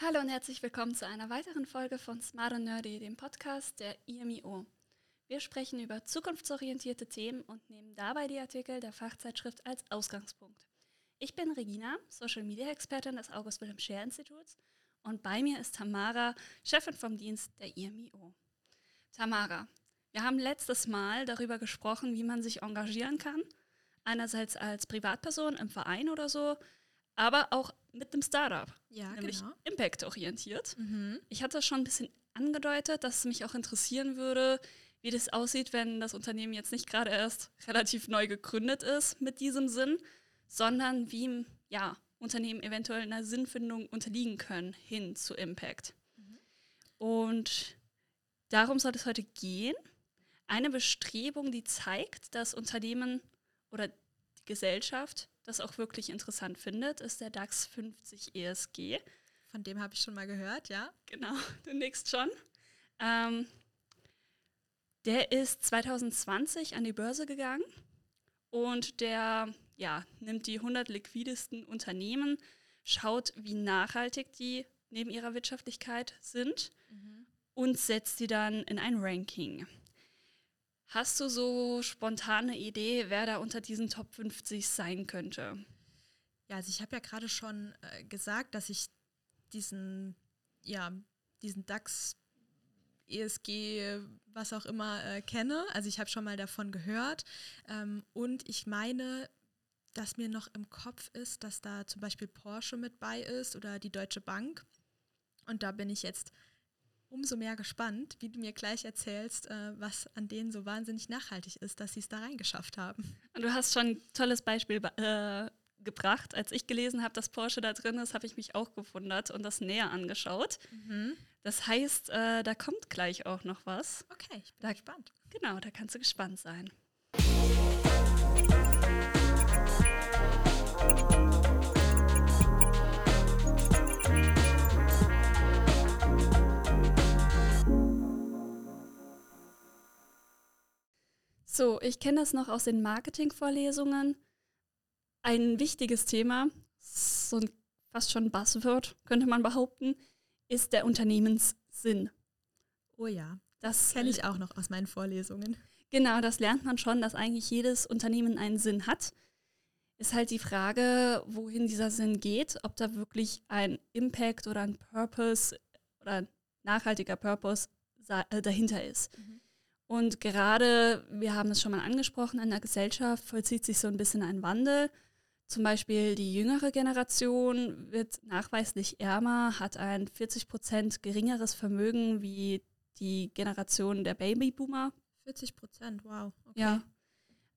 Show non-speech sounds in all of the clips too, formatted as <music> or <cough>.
Hallo und herzlich willkommen zu einer weiteren Folge von Smart and Nerdy, dem Podcast der IMIO. Wir sprechen über zukunftsorientierte Themen und nehmen dabei die Artikel der Fachzeitschrift als Ausgangspunkt. Ich bin Regina, Social Media Expertin des August Wilhelm Scheer Instituts und bei mir ist Tamara, Chefin vom Dienst der IMIO. Tamara, wir haben letztes Mal darüber gesprochen, wie man sich engagieren kann. Einerseits als Privatperson im Verein oder so, aber auch mit einem Startup. Ja, nämlich genau. Impact-orientiert. Mhm. Ich hatte schon ein bisschen angedeutet, dass es mich auch interessieren würde, wie das aussieht, wenn das Unternehmen jetzt nicht gerade erst relativ neu gegründet ist mit diesem Sinn, sondern wie ja, Unternehmen eventuell einer Sinnfindung unterliegen können hin zu Impact. Und darum soll es heute gehen. Eine Bestrebung, die zeigt, dass Unternehmen oder die Gesellschaft das auch wirklich interessant findet, ist der DAX 50 ESG. Von dem habe ich schon mal gehört, ja. Genau, <laughs> du nickst schon. Ähm, der ist 2020 an die Börse gegangen und der ja, nimmt die 100 liquidesten Unternehmen, schaut, wie nachhaltig die neben ihrer Wirtschaftlichkeit sind und setzt die dann in ein Ranking. Hast du so spontane Idee, wer da unter diesen Top 50 sein könnte? Ja, also ich habe ja gerade schon äh, gesagt, dass ich diesen, ja, diesen DAX, ESG, was auch immer äh, kenne. Also ich habe schon mal davon gehört. Ähm, und ich meine, dass mir noch im Kopf ist, dass da zum Beispiel Porsche mit bei ist oder die Deutsche Bank. Und da bin ich jetzt umso mehr gespannt, wie du mir gleich erzählst, äh, was an denen so wahnsinnig nachhaltig ist, dass sie es da reingeschafft haben. Und du hast schon ein tolles Beispiel äh, gebracht. Als ich gelesen habe, dass Porsche da drin ist, habe ich mich auch gewundert und das näher angeschaut. Das heißt, äh, da kommt gleich auch noch was. Okay, ich bin Da- gespannt. Genau, da kannst du gespannt sein. So, ich kenne das noch aus den Marketingvorlesungen. Ein wichtiges Thema, so ein fast schon Buzzword, könnte man behaupten, ist der Unternehmenssinn. Oh ja, Das kenne ich auch noch aus meinen Vorlesungen. Genau, das lernt man schon, dass eigentlich jedes Unternehmen einen Sinn hat. Ist halt die Frage, wohin dieser Sinn geht, ob da wirklich ein Impact oder ein Purpose oder ein nachhaltiger Purpose äh, dahinter ist. Und gerade, wir haben es schon mal angesprochen, in der Gesellschaft vollzieht sich so ein bisschen ein Wandel. Zum Beispiel die jüngere Generation wird nachweislich ärmer, hat ein 40 Prozent geringeres Vermögen wie die Generation der Babyboomer 40 Prozent, wow. Okay. ja.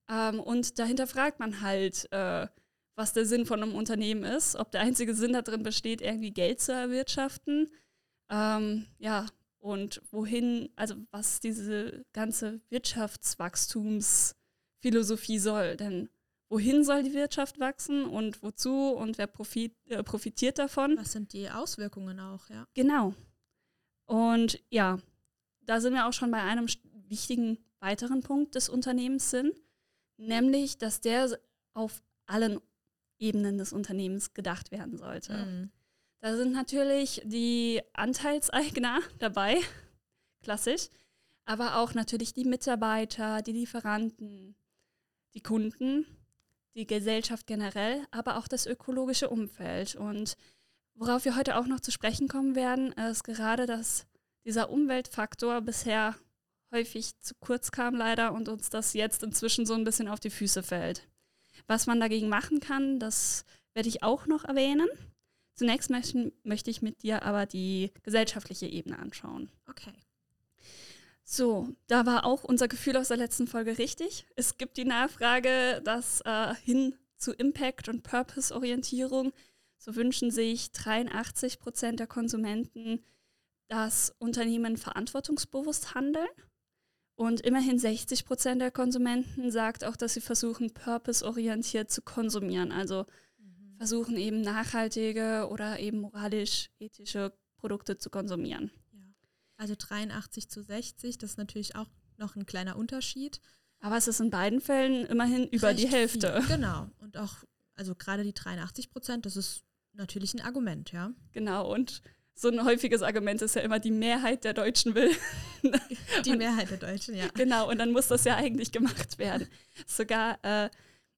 Ähm, und dahinter fragt man halt, äh, was der Sinn von einem Unternehmen ist, ob der einzige Sinn darin besteht, irgendwie Geld zu erwirtschaften. Ähm, ja, und wohin, also was diese ganze Wirtschaftswachstumsphilosophie soll. Denn wohin soll die Wirtschaft wachsen und wozu und wer profit, äh, profitiert davon? Was sind die Auswirkungen auch, ja? Genau. Und ja, da sind wir auch schon bei einem wichtigen weiteren Punkt des Unternehmenssinn, nämlich, dass der auf allen Ebenen des Unternehmens gedacht werden sollte. Mhm. Da sind natürlich die Anteilseigner <laughs> dabei, klassisch, aber auch natürlich die Mitarbeiter, die Lieferanten, die Kunden, die Gesellschaft generell, aber auch das ökologische Umfeld. Und worauf wir heute auch noch zu sprechen kommen werden, ist gerade, dass dieser Umweltfaktor bisher häufig zu kurz kam leider und uns das jetzt inzwischen so ein bisschen auf die Füße fällt. Was man dagegen machen kann, das werde ich auch noch erwähnen. Zunächst möchten, möchte ich mit dir aber die gesellschaftliche Ebene anschauen. Okay. So, da war auch unser Gefühl aus der letzten Folge richtig. Es gibt die Nachfrage, dass äh, hin zu Impact- und Purpose-Orientierung, so wünschen sich 83 Prozent der Konsumenten, dass Unternehmen verantwortungsbewusst handeln. Und immerhin 60 Prozent der Konsumenten sagt auch, dass sie versuchen, purpose-orientiert zu konsumieren. Also versuchen eben nachhaltige oder eben moralisch-ethische Produkte zu konsumieren. Ja. Also 83 zu 60, das ist natürlich auch noch ein kleiner Unterschied. Aber es ist in beiden Fällen immerhin über die Recht Hälfte. Viel. Genau. Und auch, also gerade die 83 Prozent, das ist natürlich ein Argument, ja. Genau. Und so ein häufiges Argument ist ja immer, die Mehrheit der Deutschen will. <laughs> Die Mehrheit der Deutschen, ja. Genau, und dann muss das ja eigentlich gemacht werden. Sogar äh,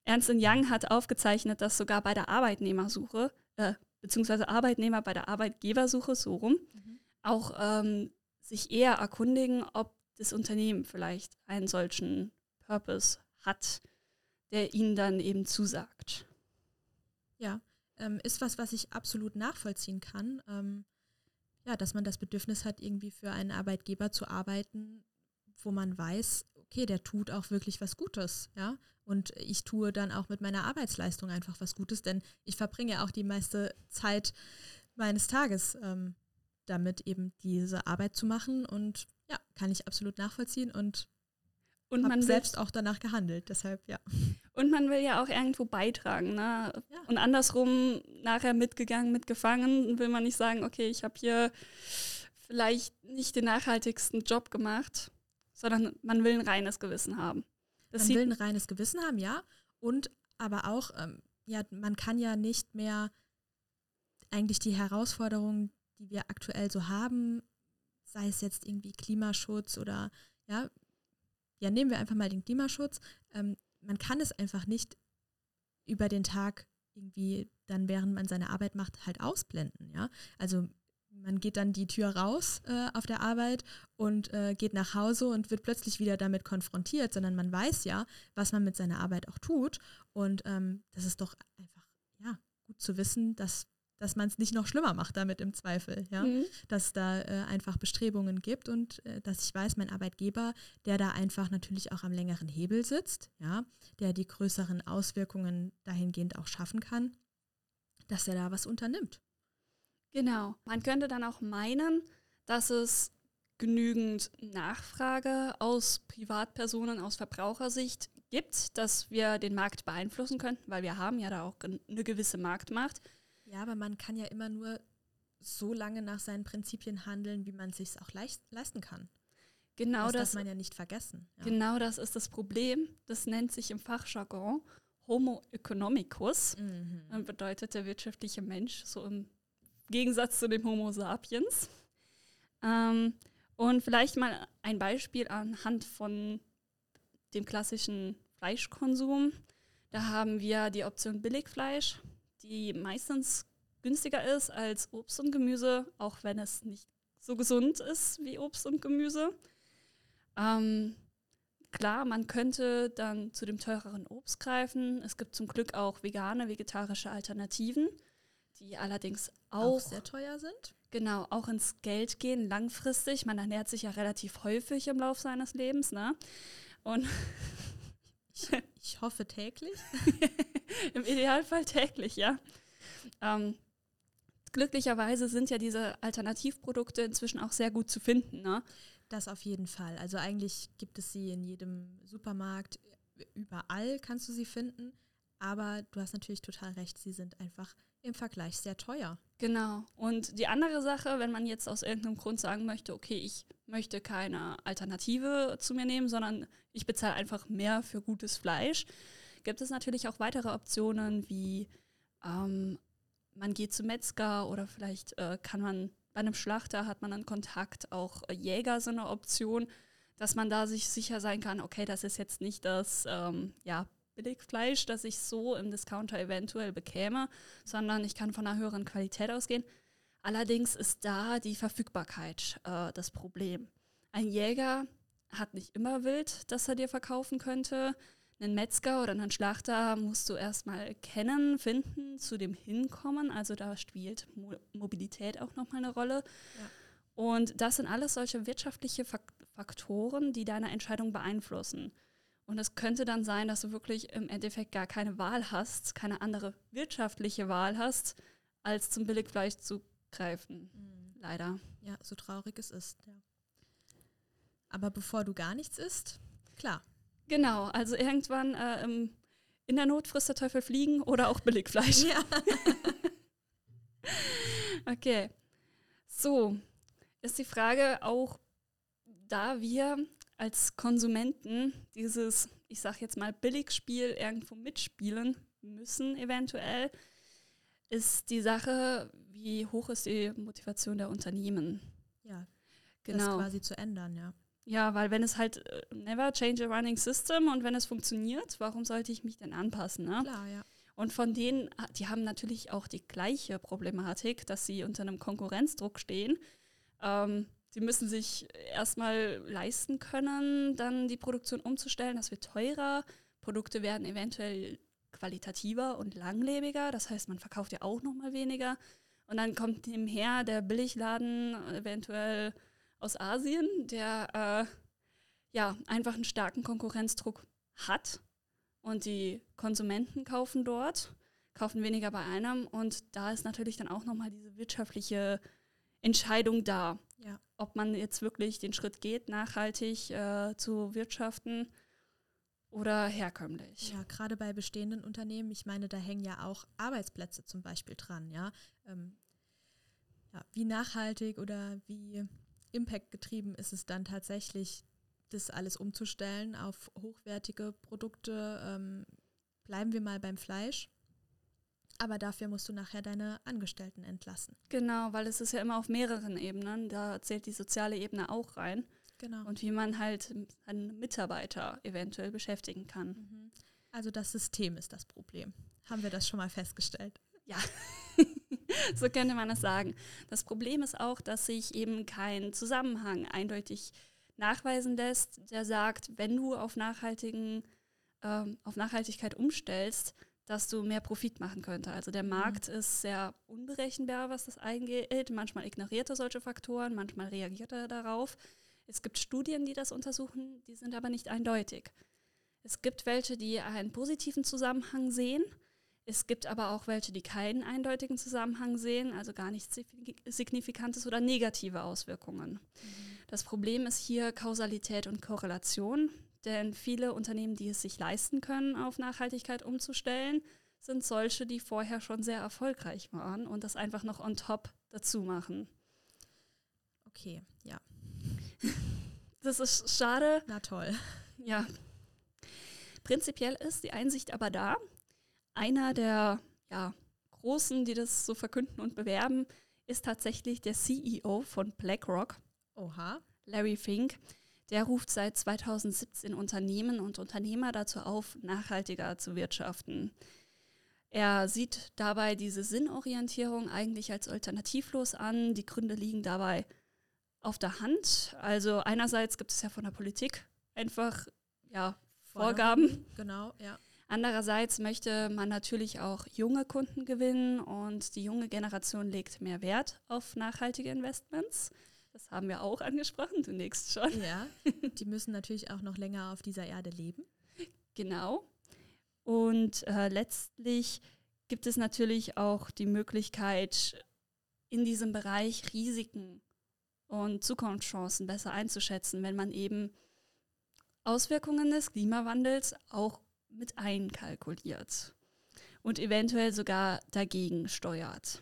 Ernst Young hat aufgezeichnet, dass sogar bei der Arbeitnehmersuche, äh, beziehungsweise Arbeitnehmer bei der Arbeitgebersuche, so rum, mhm. auch ähm, sich eher erkundigen, ob das Unternehmen vielleicht einen solchen Purpose hat, der ihnen dann eben zusagt. Ja, ähm, ist was, was ich absolut nachvollziehen kann. Ähm, ja, dass man das Bedürfnis hat, irgendwie für einen Arbeitgeber zu arbeiten, wo man weiß, okay, der tut auch wirklich was Gutes, ja. Und ich tue dann auch mit meiner Arbeitsleistung einfach was Gutes, denn ich verbringe auch die meiste Zeit meines Tages ähm, damit, eben diese Arbeit zu machen. Und ja, kann ich absolut nachvollziehen und und man selbst auch danach gehandelt, deshalb ja. Und man will ja auch irgendwo beitragen, ne? Ja. Und andersrum nachher mitgegangen, mitgefangen, will man nicht sagen, okay, ich habe hier vielleicht nicht den nachhaltigsten Job gemacht, sondern man will ein reines Gewissen haben. Das man will ein reines Gewissen haben, ja. Und aber auch, ähm, ja, man kann ja nicht mehr eigentlich die Herausforderungen, die wir aktuell so haben, sei es jetzt irgendwie Klimaschutz oder ja, ja, nehmen wir einfach mal den Klimaschutz. Ähm, man kann es einfach nicht über den Tag irgendwie dann, während man seine Arbeit macht, halt ausblenden. Ja? Also man geht dann die Tür raus äh, auf der Arbeit und äh, geht nach Hause und wird plötzlich wieder damit konfrontiert, sondern man weiß ja, was man mit seiner Arbeit auch tut. Und ähm, das ist doch einfach ja, gut zu wissen, dass dass man es nicht noch schlimmer macht damit im Zweifel, ja, mhm. dass da äh, einfach Bestrebungen gibt und äh, dass ich weiß, mein Arbeitgeber, der da einfach natürlich auch am längeren Hebel sitzt, ja, der die größeren Auswirkungen dahingehend auch schaffen kann, dass er da was unternimmt. Genau. Man könnte dann auch meinen, dass es genügend Nachfrage aus Privatpersonen, aus Verbrauchersicht gibt, dass wir den Markt beeinflussen könnten, weil wir haben ja da auch eine gewisse Marktmacht. Ja, aber man kann ja immer nur so lange nach seinen Prinzipien handeln, wie man es sich auch leisten kann. Genau das, das darf man ja nicht vergessen. Ja. Genau das ist das Problem. Das nennt sich im Fachjargon Homo economicus. Mhm. Und bedeutet der wirtschaftliche Mensch, so im Gegensatz zu dem Homo sapiens. Ähm, und vielleicht mal ein Beispiel anhand von dem klassischen Fleischkonsum. Da haben wir die Option Billigfleisch die meistens günstiger ist als Obst und Gemüse, auch wenn es nicht so gesund ist wie Obst und Gemüse. Ähm, klar, man könnte dann zu dem teureren Obst greifen. Es gibt zum Glück auch vegane, vegetarische Alternativen, die allerdings auch, auch sehr teuer sind. Genau, auch ins Geld gehen, langfristig. Man ernährt sich ja relativ häufig im Laufe seines Lebens, ne? Und ich, ich hoffe täglich. <laughs> Im Idealfall täglich, ja. Ähm, glücklicherweise sind ja diese Alternativprodukte inzwischen auch sehr gut zu finden. Ne? Das auf jeden Fall. Also eigentlich gibt es sie in jedem Supermarkt, überall kannst du sie finden. Aber du hast natürlich total recht, sie sind einfach im Vergleich sehr teuer. Genau. Und die andere Sache, wenn man jetzt aus irgendeinem Grund sagen möchte, okay, ich möchte keine Alternative zu mir nehmen, sondern ich bezahle einfach mehr für gutes Fleisch, gibt es natürlich auch weitere Optionen wie ähm, man geht zum Metzger oder vielleicht äh, kann man bei einem Schlachter hat man dann Kontakt, auch äh, Jäger so eine Option, dass man da sich sicher sein kann, okay, das ist jetzt nicht das ähm, ja, Billigfleisch, das ich so im Discounter eventuell bekäme, sondern ich kann von einer höheren Qualität ausgehen. Allerdings ist da die Verfügbarkeit äh, das Problem. Ein Jäger hat nicht immer Wild, das er dir verkaufen könnte einen Metzger oder einen Schlachter musst du erstmal kennen, finden, zu dem hinkommen. Also da spielt Mo Mobilität auch nochmal eine Rolle. Ja. Und das sind alles solche wirtschaftliche Faktoren, die deine Entscheidung beeinflussen. Und es könnte dann sein, dass du wirklich im Endeffekt gar keine Wahl hast, keine andere wirtschaftliche Wahl hast, als zum Billigfleisch zu greifen. Mhm. Leider. Ja, so traurig es ist. Ja. Aber bevor du gar nichts isst, klar, Genau, also irgendwann äh, in der Not frisst der Teufel Fliegen oder auch Billigfleisch. Ja. <laughs> okay. So, ist die Frage auch, da wir als Konsumenten dieses, ich sag jetzt mal, Billigspiel irgendwo mitspielen müssen, eventuell, ist die Sache, wie hoch ist die Motivation der Unternehmen? Ja, Genau. das quasi zu ändern, ja. Ja, weil wenn es halt äh, never change a running system und wenn es funktioniert, warum sollte ich mich denn anpassen? Ne? Klar, ja. Und von denen, ah, die haben natürlich auch die gleiche Problematik, dass sie unter einem Konkurrenzdruck stehen. Ähm, sie müssen sich erstmal leisten können, dann die Produktion umzustellen. Das wird teurer. Produkte werden eventuell qualitativer und langlebiger. Das heißt, man verkauft ja auch noch mal weniger. Und dann kommt nebenher der Billigladen eventuell aus Asien, der äh, ja einfach einen starken Konkurrenzdruck hat und die Konsumenten kaufen dort, kaufen weniger bei einem und da ist natürlich dann auch nochmal diese wirtschaftliche Entscheidung da, Ja. ob man jetzt wirklich den Schritt geht, nachhaltig äh, zu wirtschaften oder herkömmlich. Ja, gerade bei bestehenden Unternehmen, ich meine, da hängen ja auch Arbeitsplätze zum Beispiel dran, ja. Ähm, ja wie nachhaltig oder wie impactgetrieben ist es dann tatsächlich, das alles umzustellen auf hochwertige Produkte? Ähm, bleiben wir mal beim Fleisch. Aber dafür musst du nachher deine Angestellten entlassen. Genau, weil es ist ja immer auf mehreren Ebenen, da zählt die soziale Ebene auch rein Genau. und wie man halt einen Mitarbeiter eventuell beschäftigen kann. Mhm. Also das System ist das Problem. Haben wir das schon mal festgestellt? Ja, <laughs> so könnte man es sagen. Das Problem ist auch, dass sich eben kein Zusammenhang eindeutig nachweisen lässt, der sagt, wenn du auf, nachhaltigen, ähm, auf Nachhaltigkeit umstellst, dass du mehr Profit machen könnte. Also der Markt ist sehr unberechenbar, was das angeht. Manchmal ignoriert er solche Faktoren, manchmal reagiert er darauf. Es gibt Studien, die das untersuchen, die sind aber nicht eindeutig. Es gibt welche, die einen positiven Zusammenhang sehen. Es gibt aber auch welche, die keinen eindeutigen Zusammenhang sehen, also gar nichts signi- Signifikantes oder negative Auswirkungen. Das Problem ist hier Kausalität und Korrelation, denn viele Unternehmen, die es sich leisten können, auf Nachhaltigkeit umzustellen, sind solche, die vorher schon sehr erfolgreich waren und das einfach noch on top dazu machen. Okay, ja. <laughs> Das ist schade, Na toll. Ja. Prinzipiell ist die Einsicht aber da. Einer der ja, Großen, die das so verkünden und bewerben, ist tatsächlich der CEO von BlackRock, Oha. Larry Fink. Der ruft seit 2017 Unternehmen und Unternehmer dazu auf, nachhaltiger zu wirtschaften. Er sieht dabei diese Sinnorientierung eigentlich als alternativlos an. Die Gründe liegen dabei auf der Hand. Also einerseits gibt es ja von der Politik einfach ja, Vorgaben. Genau, ja. Andererseits möchte man natürlich auch junge Kunden gewinnen und die junge Generation legt mehr Wert auf nachhaltige Investments. Das haben wir auch angesprochen, du nächst schon. Ja, die müssen natürlich auch noch länger auf dieser Erde leben. Genau. Und äh, letztlich gibt es natürlich auch die Möglichkeit, in diesem Bereich Risiken und Zukunftschancen besser einzuschätzen, wenn man eben Auswirkungen des Klimawandels auch mit einkalkuliert und eventuell sogar dagegen steuert.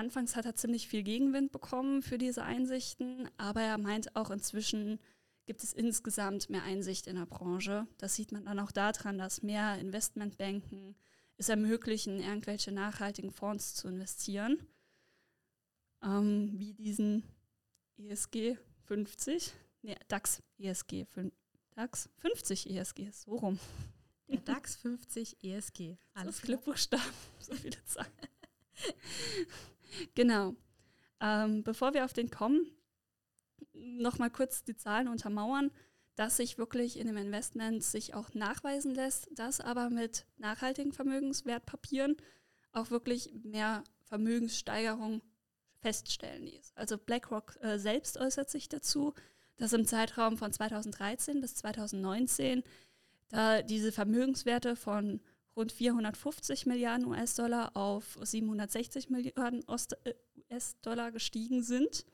Anfangs hat er ziemlich viel Gegenwind bekommen für diese Einsichten, aber er meint auch inzwischen gibt es insgesamt mehr Einsicht in der Branche. Das sieht man dann auch daran, dass mehr Investmentbanken es ermöglichen, irgendwelche nachhaltigen Fonds zu investieren, ähm, wie diesen ESG 50, nee, DAX ESG 5, DAX 50 ESG, so rum. Der DAX 50 ESG. <laughs> Alles Alles so viele Buchstaben, so viele Zahlen. <laughs> <laughs> genau. Ähm, bevor wir auf den kommen, nochmal kurz die Zahlen untermauern, dass sich wirklich in dem Investment sich auch nachweisen lässt, dass aber mit nachhaltigen Vermögenswertpapieren auch wirklich mehr Vermögenssteigerung feststellen ließ. Also BlackRock äh, selbst äußert sich dazu, dass im Zeitraum von 2013 bis 2019 da diese Vermögenswerte von rund 450 Milliarden US-Dollar auf 760 Milliarden äh, US-Dollar gestiegen sind.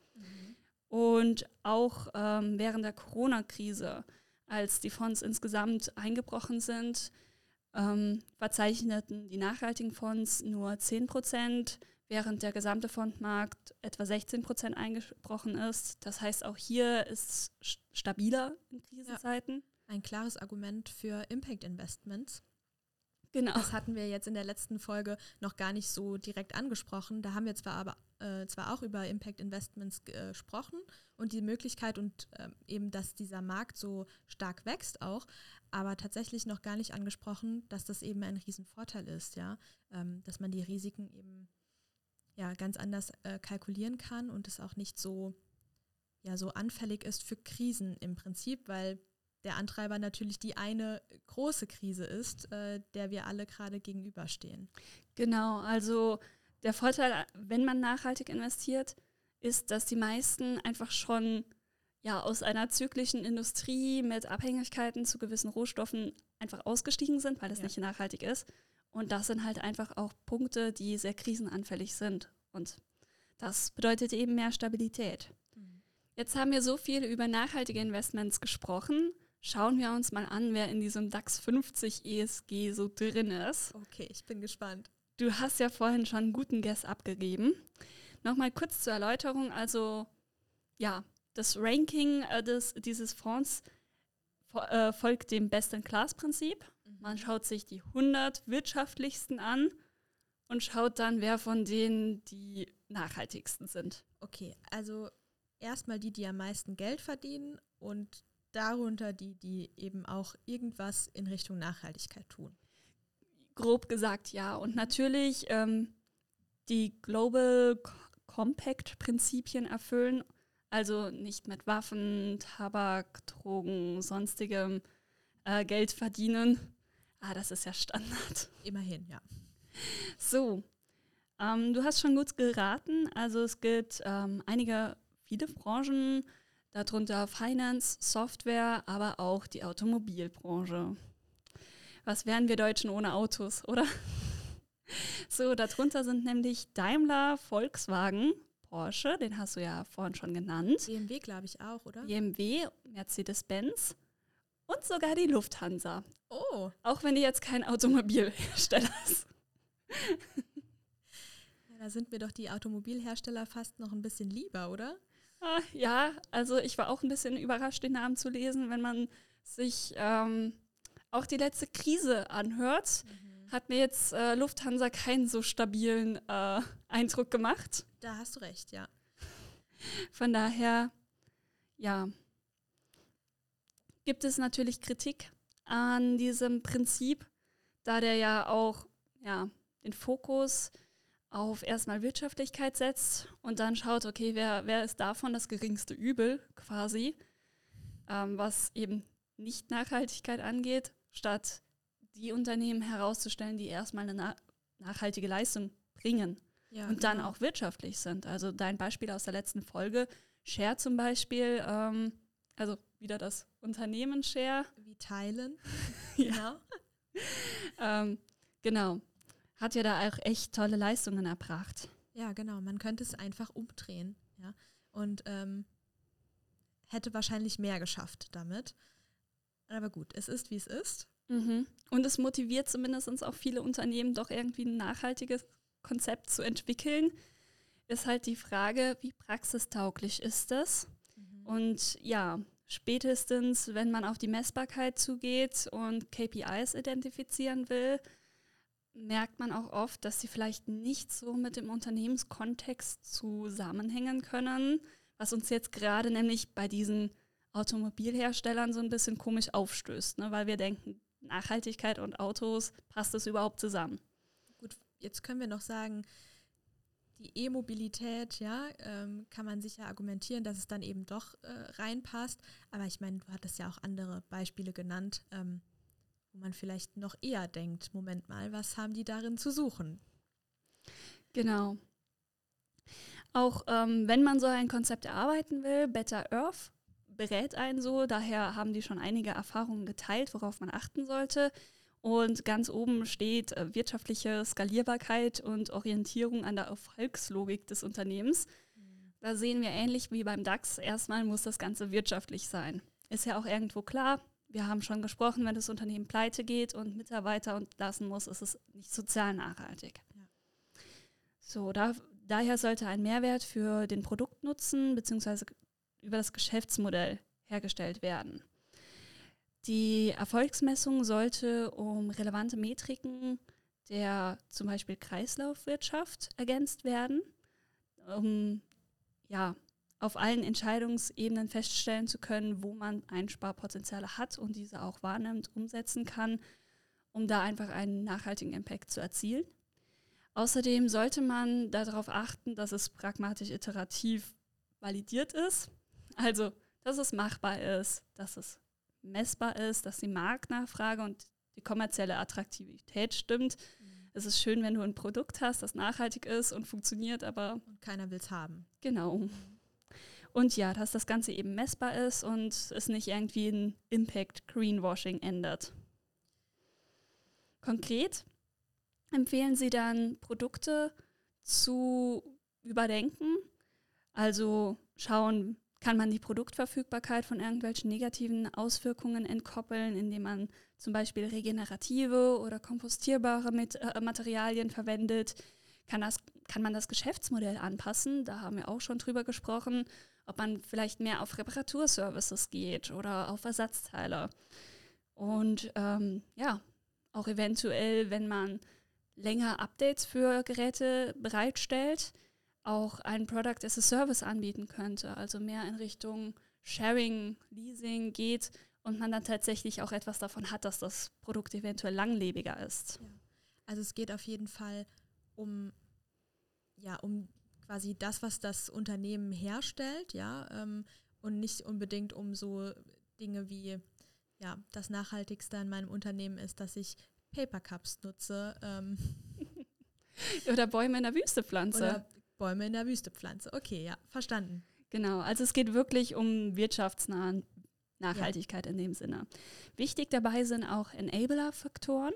Und auch ähm, während der Corona-Krise, als die Fonds insgesamt eingebrochen sind, ähm, verzeichneten die nachhaltigen Fonds nur 10 Prozent, während der gesamte Fondmarkt etwa 16 Prozent eingebrochen ist. Das heißt, auch hier ist stabiler in Krisenzeiten. Ein klares Argument für Impact Investments. Genau. Das hatten wir jetzt in der letzten Folge noch gar nicht so direkt angesprochen. Da haben wir zwar aber äh, zwar auch über Impact Investments gesprochen und die Möglichkeit und äh, eben, dass dieser Markt so stark wächst auch, aber tatsächlich noch gar nicht angesprochen, dass das eben ein Riesenvorteil ist, ja, ähm, dass man die Risiken eben ja ganz anders äh, kalkulieren kann und es auch nicht so ja so anfällig ist für Krisen im Prinzip, weil der Antreiber natürlich die eine große Krise ist, äh, der wir alle gerade gegenüberstehen. Genau, also der Vorteil, wenn man nachhaltig investiert, ist, dass die meisten einfach schon ja, aus einer zyklischen Industrie mit Abhängigkeiten zu gewissen Rohstoffen einfach ausgestiegen sind, weil es ja. nicht nachhaltig ist. Und das sind halt einfach auch Punkte, die sehr krisenanfällig sind. Und das bedeutet eben mehr Stabilität. Mhm. Jetzt haben wir so viel über nachhaltige Investments gesprochen. Schauen wir uns mal an, wer in diesem DAX 50 ESG so drin ist. Okay, ich bin gespannt. Du hast ja vorhin schon einen guten Guess abgegeben. Nochmal kurz zur Erläuterung. Also, ja, das Ranking äh, des, dieses Fonds äh, folgt dem Best-in-Class-Prinzip. Mhm. Man schaut sich die 100 wirtschaftlichsten an und schaut dann, wer von denen die nachhaltigsten sind. Okay, also erstmal die, die am meisten Geld verdienen und darunter die, die eben auch irgendwas in Richtung Nachhaltigkeit tun. Grob gesagt, ja. Und natürlich ähm, die Global Compact-Prinzipien erfüllen, also nicht mit Waffen, Tabak, Drogen, sonstigem äh, Geld verdienen. Ah, das ist ja Standard. Immerhin, ja. So, ähm, du hast schon gut geraten. Also es gibt ähm, einige, viele Branchen, darunter Finance, Software, aber auch die Automobilbranche. Was wären wir Deutschen ohne Autos, oder? <laughs> so, darunter sind nämlich Daimler, Volkswagen, Porsche, den hast du ja vorhin schon genannt. BMW, glaube ich, auch, oder? BMW, Mercedes-Benz und sogar die Lufthansa. Oh. Auch wenn die jetzt kein Automobilhersteller <laughs> ist. Ja, da sind mir doch die Automobilhersteller fast noch ein bisschen lieber, oder? Ah, ja, also ich war auch ein bisschen überrascht, den Namen zu lesen, wenn man sich ähm, auch die letzte Krise anhört. Mhm. Hat mir jetzt äh, Lufthansa keinen so stabilen äh, Eindruck gemacht. Da hast du recht, ja. Von daher, ja, gibt es natürlich Kritik an diesem Prinzip, da der ja auch ja, den Fokus auf erstmal Wirtschaftlichkeit setzt und dann schaut, okay, wer, wer ist davon das geringste Übel quasi, ähm, was eben nicht Nachhaltigkeit angeht, statt die Unternehmen herauszustellen, die erstmal eine na nachhaltige Leistung bringen ja, und dann genau. auch wirtschaftlich sind. Also dein Beispiel aus der letzten Folge, Share zum Beispiel, ähm, also wieder das Unternehmen Share. Wie teilen. <laughs> <laughs> genau. ähm, genau hat ja da auch echt tolle Leistungen erbracht. Ja, genau. Man könnte es einfach umdrehen. Ja? Und ähm, hätte wahrscheinlich mehr geschafft damit. Aber gut, es ist, wie es ist. Mhm. Und es motiviert zumindest auch viele Unternehmen, doch irgendwie ein nachhaltiges Konzept zu entwickeln. Ist halt die Frage, wie praxistauglich ist das? Mhm. Und ja, spätestens, wenn man auf die Messbarkeit zugeht und KPIs identifizieren will, merkt man auch oft, dass sie vielleicht nicht so mit dem Unternehmenskontext zusammenhängen können, was uns jetzt gerade nämlich bei diesen Automobilherstellern so ein bisschen komisch aufstößt, ne? weil wir denken, Nachhaltigkeit und Autos, passt das überhaupt zusammen? Gut, jetzt können wir noch sagen, die E-Mobilität, ja, ähm, kann man sicher argumentieren, dass es dann eben doch äh, reinpasst. Aber ich meine, du hattest ja auch andere Beispiele genannt. Ähm, wo man vielleicht noch eher denkt, Moment mal, was haben die darin zu suchen? Genau. Auch ähm, wenn man so ein Konzept erarbeiten will, Better Earth berät einen so, daher haben die schon einige Erfahrungen geteilt, worauf man achten sollte. Und ganz oben steht äh, wirtschaftliche Skalierbarkeit und Orientierung an der Erfolgslogik des Unternehmens. Mhm. Da sehen wir ähnlich wie beim DAX, erstmal muss das Ganze wirtschaftlich sein. Ist ja auch irgendwo klar, wir haben schon gesprochen, wenn das Unternehmen pleite geht und Mitarbeiter entlassen muss, ist es nicht sozial nachhaltig. Ja. So, da, daher sollte ein Mehrwert für den Produktnutzen bzw. über das Geschäftsmodell hergestellt werden. Die Erfolgsmessung sollte um relevante Metriken der zum Beispiel Kreislaufwirtschaft ergänzt werden, um ja, auf allen Entscheidungsebenen feststellen zu können, wo man Einsparpotenziale hat und diese auch wahrnimmt, umsetzen kann, um da einfach einen nachhaltigen Impact zu erzielen. Außerdem sollte man darauf achten, dass es pragmatisch iterativ validiert ist, also dass es machbar ist, dass es messbar ist, dass die Marktnachfrage und die kommerzielle Attraktivität stimmt. Mhm. Es ist schön, wenn du ein Produkt hast, das nachhaltig ist und funktioniert, aber. Und keiner will es haben. Genau. Und ja, dass das Ganze eben messbar ist und es nicht irgendwie ein Impact Greenwashing ändert. Konkret empfehlen sie dann Produkte zu überdenken, also schauen, kann man die Produktverfügbarkeit von irgendwelchen negativen Auswirkungen entkoppeln, indem man zum Beispiel regenerative oder kompostierbare äh, Materialien verwendet. Kann, das, kann man das Geschäftsmodell anpassen? Da haben wir auch schon drüber gesprochen, ob man vielleicht mehr auf Reparaturservices geht oder auf Ersatzteile. Und ähm, ja, auch eventuell, wenn man länger Updates für Geräte bereitstellt, auch ein Product as a Service anbieten könnte, also mehr in Richtung Sharing, Leasing geht und man dann tatsächlich auch etwas davon hat, dass das Produkt eventuell langlebiger ist. Ja. Also es geht auf jeden Fall um, ja, um quasi das, was das Unternehmen herstellt, ja, ähm, und nicht unbedingt um so Dinge wie, ja, das Nachhaltigste in meinem Unternehmen ist, dass ich Paper Cups nutze. Ähm. <laughs> Oder Bäume in der Wüste pflanze. Oder Bäume in der Wüste pflanze. Okay, ja, verstanden. Genau, also es geht wirklich um wirtschaftsnahe Nachhaltigkeit ja. in dem Sinne. Wichtig dabei sind auch Enabler-Faktoren.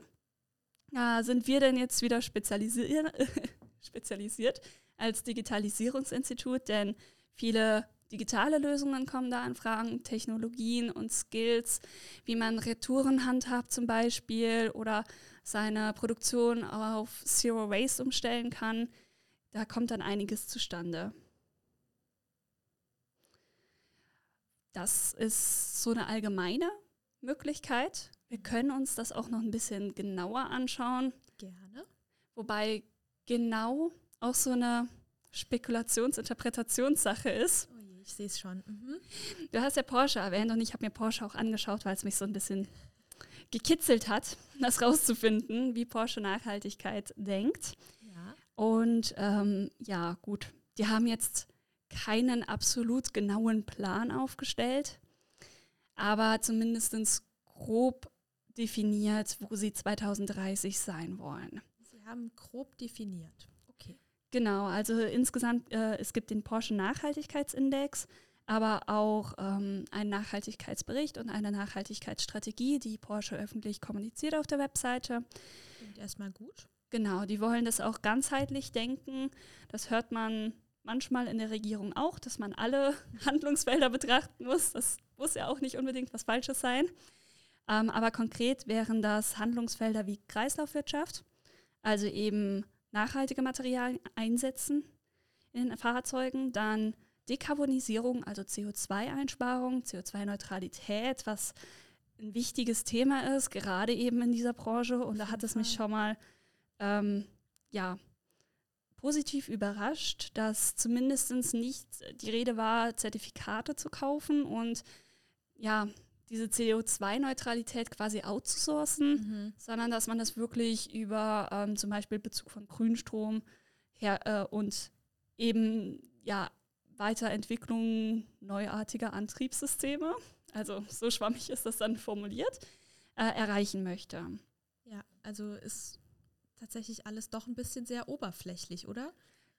Äh, sind wir denn jetzt wieder spezialisier <laughs> spezialisiert als Digitalisierungsinstitut? Denn viele digitale Lösungen kommen da an Fragen, Technologien und Skills, wie man Retouren handhabt zum Beispiel oder seine Produktion auf Zero Waste umstellen kann. Da kommt dann einiges zustande. Das ist so eine allgemeine Möglichkeit. Wir können uns das auch noch ein bisschen genauer anschauen. Gerne. Wobei genau auch so eine Spekulations-Interpretationssache ist. Oh je, ich sehe es schon. Mhm. Du hast ja Porsche erwähnt und ich habe mir Porsche auch angeschaut, weil es mich so ein bisschen gekitzelt hat, das rauszufinden, wie Porsche Nachhaltigkeit denkt. Und ähm, ja, gut, die haben jetzt keinen absolut genauen Plan aufgestellt, aber zumindest grob definiert, wo sie 2030 sein wollen. Sie haben grob definiert. Okay. Genau, also insgesamt, äh, es gibt den Porsche Nachhaltigkeitsindex, aber auch ähm, einen Nachhaltigkeitsbericht und eine Nachhaltigkeitsstrategie, die Porsche öffentlich kommuniziert auf der Webseite. Klingt erstmal gut. Genau, die wollen das auch ganzheitlich denken. Das hört man manchmal in der Regierung auch, dass man alle <laughs> Handlungsfelder betrachten muss. Das muss ja auch nicht unbedingt was Falsches sein. Ähm, aber konkret wären das Handlungsfelder wie Kreislaufwirtschaft, also eben nachhaltige Materialien einsetzen in den Fahrzeugen, dann Dekarbonisierung, also CO2-Einsparung, CO2-Neutralität, was ein wichtiges Thema ist, gerade eben in dieser Branche. Und da hat es mich schon mal ähm, ja, positiv überrascht, dass zumindest nicht die Rede war, Zertifikate zu kaufen und ja, diese CO2-Neutralität quasi outzusourcen, mhm. sondern dass man das wirklich über ähm, zum Beispiel Bezug von Grünstrom her äh, und eben ja Weiterentwicklung neuartiger Antriebssysteme, also so schwammig ist das dann formuliert, äh, erreichen möchte. Ja, also ist tatsächlich alles doch ein bisschen sehr oberflächlich, oder?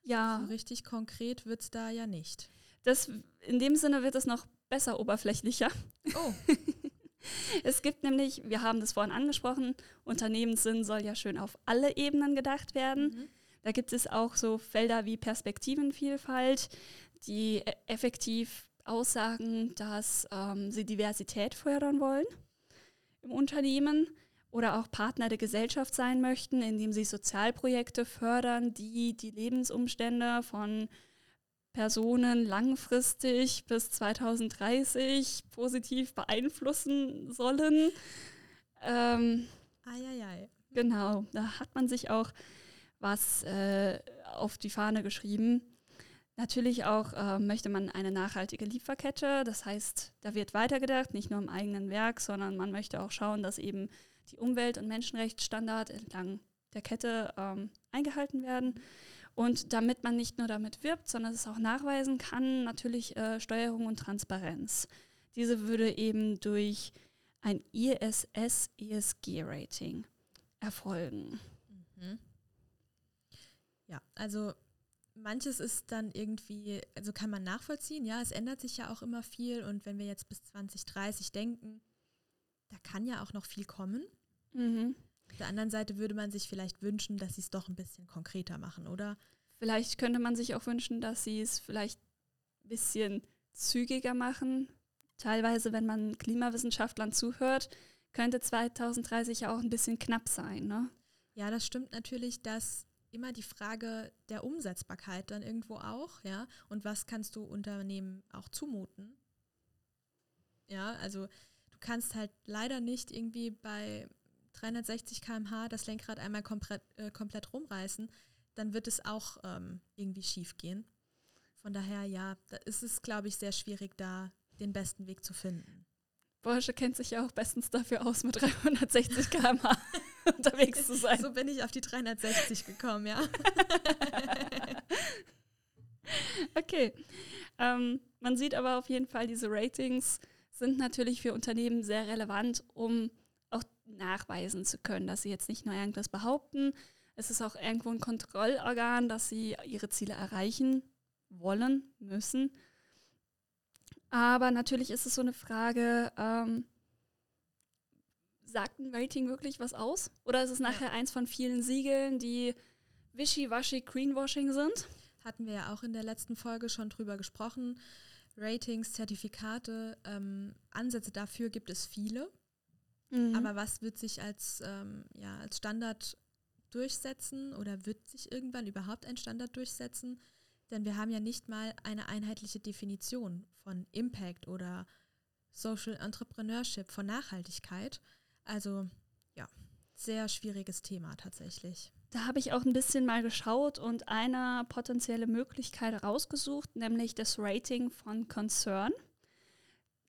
Ja. So richtig konkret wird es da ja nicht. Das, in dem Sinne wird es noch besser oberflächlicher. Oh. <laughs> es gibt nämlich, wir haben das vorhin angesprochen, Unternehmenssinn soll ja schön auf alle Ebenen gedacht werden. Mhm. Da gibt es auch so Felder wie Perspektivenvielfalt, die effektiv aussagen, dass ähm, sie Diversität fördern wollen im Unternehmen oder auch Partner der Gesellschaft sein möchten, indem sie Sozialprojekte fördern, die die Lebensumstände von Personen langfristig bis 2030 positiv beeinflussen sollen. Ähm, Eieiei. Genau, da hat man sich auch was äh, auf die Fahne geschrieben. Natürlich auch äh, möchte man eine nachhaltige Lieferkette. Das heißt, da wird weitergedacht, nicht nur im eigenen Werk, sondern man möchte auch schauen, dass eben die Umwelt- und Menschenrechtsstandards entlang der Kette ähm, eingehalten werden. Und damit man nicht nur damit wirbt, sondern es auch nachweisen kann, natürlich äh, Steuerung und Transparenz. Diese würde eben durch ein ISS-ESG-Rating erfolgen. Mhm. Ja, also manches ist dann irgendwie, also kann man nachvollziehen, ja, es ändert sich ja auch immer viel und wenn wir jetzt bis 2030 denken, da kann ja auch noch viel kommen. Mhm. Auf der anderen Seite würde man sich vielleicht wünschen, dass sie es doch ein bisschen konkreter machen, oder? Vielleicht könnte man sich auch wünschen, dass sie es vielleicht ein bisschen zügiger machen. Teilweise, wenn man Klimawissenschaftlern zuhört, könnte 2030 ja auch ein bisschen knapp sein. Ne? Ja, das stimmt natürlich, dass immer die Frage der Umsetzbarkeit dann irgendwo auch, ja, und was kannst du Unternehmen auch zumuten? Ja, also du kannst halt leider nicht irgendwie bei 360 km/h das Lenkrad einmal komplett, äh, komplett rumreißen, dann wird es auch ähm, irgendwie schief gehen. Von daher, ja, da ist es, glaube ich, sehr schwierig, da den besten Weg zu finden. Porsche kennt sich ja auch bestens dafür aus, mit 360 km/h <laughs> unterwegs zu sein. So bin ich auf die 360 gekommen, ja. <laughs> okay. Ähm, man sieht aber auf jeden Fall, diese Ratings sind natürlich für Unternehmen sehr relevant, um nachweisen zu können, dass sie jetzt nicht nur irgendwas behaupten. Es ist auch irgendwo ein Kontrollorgan, dass sie ihre Ziele erreichen wollen, müssen. Aber natürlich ist es so eine Frage, ähm, sagt ein Rating wirklich was aus? Oder ist es nachher ja. eins von vielen Siegeln, die wischiwaschi Greenwashing sind? Hatten wir ja auch in der letzten Folge schon drüber gesprochen. Ratings, Zertifikate, ähm, Ansätze dafür gibt es viele. Mhm. Aber was wird sich als, ähm, ja, als Standard durchsetzen oder wird sich irgendwann überhaupt ein Standard durchsetzen? Denn wir haben ja nicht mal eine einheitliche Definition von Impact oder Social Entrepreneurship, von Nachhaltigkeit. Also ja, sehr schwieriges Thema tatsächlich. Da habe ich auch ein bisschen mal geschaut und eine potenzielle Möglichkeit rausgesucht, nämlich das Rating von Concern.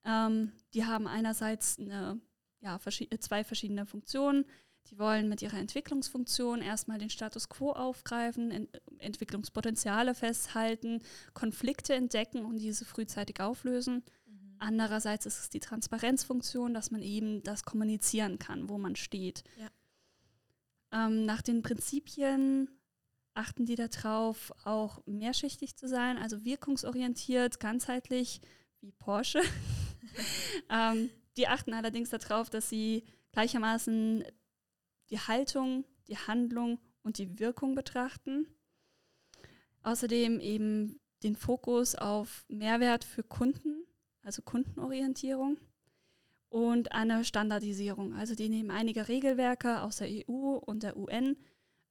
Ähm, die haben einerseits eine, ja, verschi zwei verschiedene Funktionen. Die wollen mit ihrer Entwicklungsfunktion erstmal den Status quo aufgreifen, Ent Entwicklungspotenziale festhalten, Konflikte entdecken und diese frühzeitig auflösen. Mhm. Andererseits ist es die Transparenzfunktion, dass man eben das kommunizieren kann, wo man steht. Ja. Ähm, nach den Prinzipien achten die darauf, auch mehrschichtig zu sein, also wirkungsorientiert, ganzheitlich, wie Porsche. <laughs> ähm, die achten allerdings darauf, dass sie gleichermaßen die Haltung, die Handlung und die Wirkung betrachten. Außerdem eben den Fokus auf Mehrwert für Kunden, also Kundenorientierung und eine Standardisierung. Also die nehmen einige Regelwerke aus der EU und der UN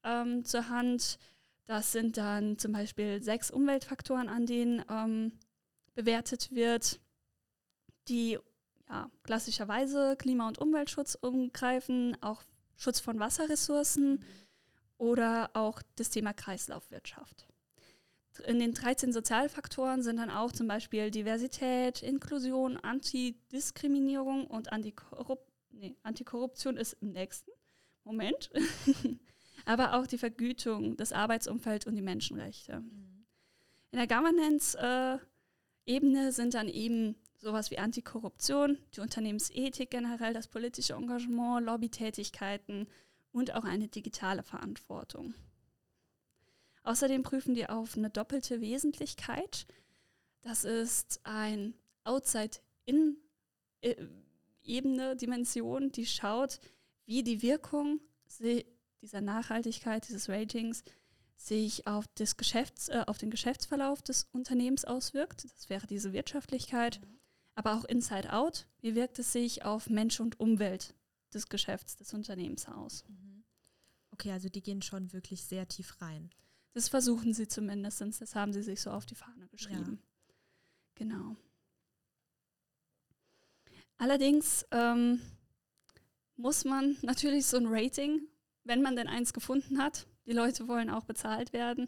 ähm, zur Hand. Das sind dann zum Beispiel sechs Umweltfaktoren, an denen ähm, bewertet wird, die ja, klassischerweise Klima- und Umweltschutz umgreifen, auch Schutz von Wasserressourcen oder auch das Thema Kreislaufwirtschaft. In den 13 Sozialfaktoren sind dann auch zum Beispiel Diversität, Inklusion, Antidiskriminierung und Antikorrup nee, Antikorruption ist im nächsten Moment. <laughs> Aber auch die Vergütung, das Arbeitsumfeld und die Menschenrechte. Mhm. In der Governance-Ebene äh, sind dann eben sowas wie Antikorruption, die Unternehmensethik generell, das politische Engagement, Lobbytätigkeiten und auch eine digitale Verantwortung. Außerdem prüfen die auf eine doppelte Wesentlichkeit. Das ist ein Outside-In-Ebene, Dimension, die schaut, wie die Wirkung dieser Nachhaltigkeit, dieses Ratings sich auf, äh, auf den Geschäftsverlauf des Unternehmens auswirkt. Das wäre diese Wirtschaftlichkeit. Mhm aber auch Inside Out. Wie wirkt es sich auf Mensch und Umwelt des Geschäfts, des Unternehmens aus? Mhm. Okay, also die gehen schon wirklich sehr tief rein. Das versuchen sie zumindest, das haben sie sich so auf die Fahne geschrieben. Ja. Genau. Allerdings ähm, muss man natürlich so ein Rating, wenn man denn eins gefunden hat, die Leute wollen auch bezahlt werden,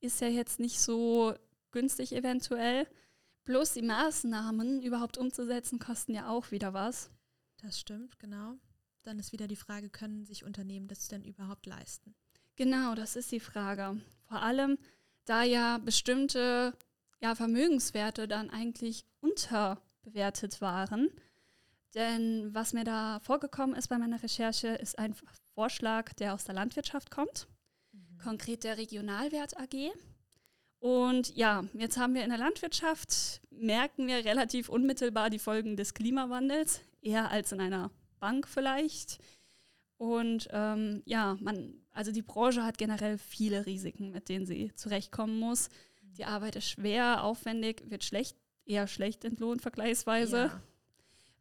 ist ja jetzt nicht so günstig eventuell. Bloß die Maßnahmen überhaupt umzusetzen, kosten ja auch wieder was. Das stimmt, genau. Dann ist wieder die Frage, können sich Unternehmen das denn überhaupt leisten? Genau, das ist die Frage. Vor allem, da ja bestimmte ja, Vermögenswerte dann eigentlich unterbewertet waren. Denn was mir da vorgekommen ist bei meiner Recherche, ist ein Vorschlag, der aus der Landwirtschaft kommt, mhm. konkret der Regionalwert AG. Und ja, jetzt haben wir in der Landwirtschaft, merken wir relativ unmittelbar die Folgen des Klimawandels, eher als in einer Bank vielleicht. Und ähm, ja, man, also die Branche hat generell viele Risiken, mit denen sie zurechtkommen muss. Die Arbeit ist schwer, aufwendig, wird schlecht, eher schlecht entlohnt vergleichsweise, ja.